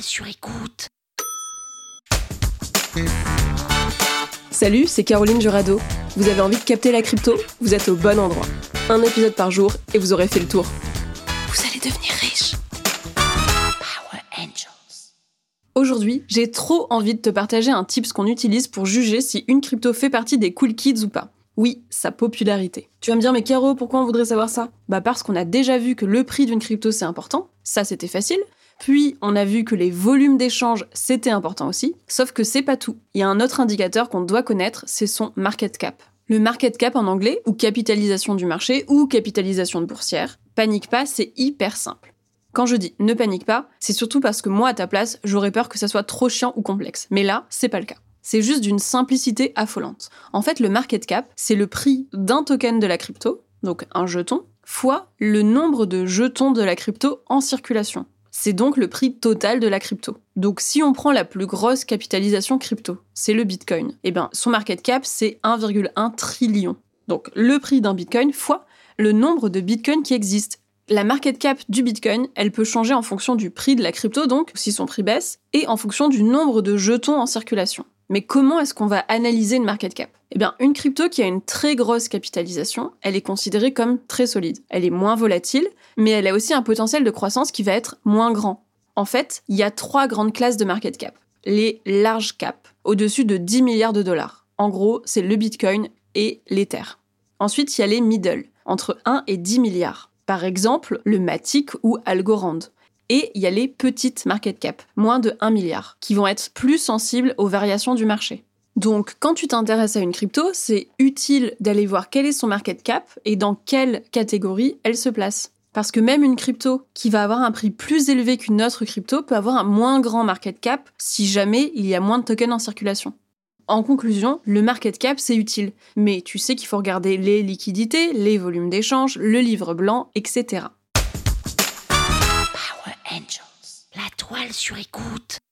Sur écoute. Salut, c'est Caroline Jurado. Vous avez envie de capter la crypto? Vous êtes au bon endroit. Un épisode par jour et vous aurez fait le tour. Vous allez devenir riche. Power Angels. Aujourd'hui, j'ai trop envie de te partager un tips qu'on utilise pour juger si une crypto fait partie des cool kids ou pas. Oui, sa popularité. Tu vas me dire, mais Caro, pourquoi on voudrait savoir ça? Bah parce qu'on a déjà vu que le prix d'une crypto c'est important, ça c'était facile. Puis on a vu que les volumes d'échange c'était important aussi, sauf que c'est pas tout. Il y a un autre indicateur qu'on doit connaître, c'est son market cap. Le market cap en anglais, ou capitalisation du marché, ou capitalisation de boursière. Panique pas, c'est hyper simple. Quand je dis ne panique pas, c'est surtout parce que moi à ta place, j'aurais peur que ça soit trop chiant ou complexe. Mais là, c'est pas le cas. C'est juste d'une simplicité affolante. En fait, le market cap, c'est le prix d'un token de la crypto, donc un jeton, fois le nombre de jetons de la crypto en circulation. C'est donc le prix total de la crypto. Donc si on prend la plus grosse capitalisation crypto, c'est le Bitcoin. Et bien son market cap c'est 1,1 trillion. Donc le prix d'un Bitcoin fois le nombre de Bitcoins qui existent. La market cap du Bitcoin, elle peut changer en fonction du prix de la crypto, donc si son prix baisse, et en fonction du nombre de jetons en circulation. Mais comment est-ce qu'on va analyser une market cap? Eh bien, une crypto qui a une très grosse capitalisation, elle est considérée comme très solide. Elle est moins volatile, mais elle a aussi un potentiel de croissance qui va être moins grand. En fait, il y a trois grandes classes de market cap. Les large cap, au-dessus de 10 milliards de dollars. En gros, c'est le Bitcoin et l'Ether. Ensuite, il y a les middle, entre 1 et 10 milliards. Par exemple, le Matic ou Algorand. Et il y a les petites market cap, moins de 1 milliard, qui vont être plus sensibles aux variations du marché. Donc, quand tu t'intéresses à une crypto, c'est utile d'aller voir quel est son market cap et dans quelle catégorie elle se place. Parce que même une crypto qui va avoir un prix plus élevé qu'une autre crypto peut avoir un moins grand market cap si jamais il y a moins de tokens en circulation. En conclusion, le market cap c'est utile, mais tu sais qu'il faut regarder les liquidités, les volumes d'échange, le livre blanc, etc. Angels. La toile sur écoute.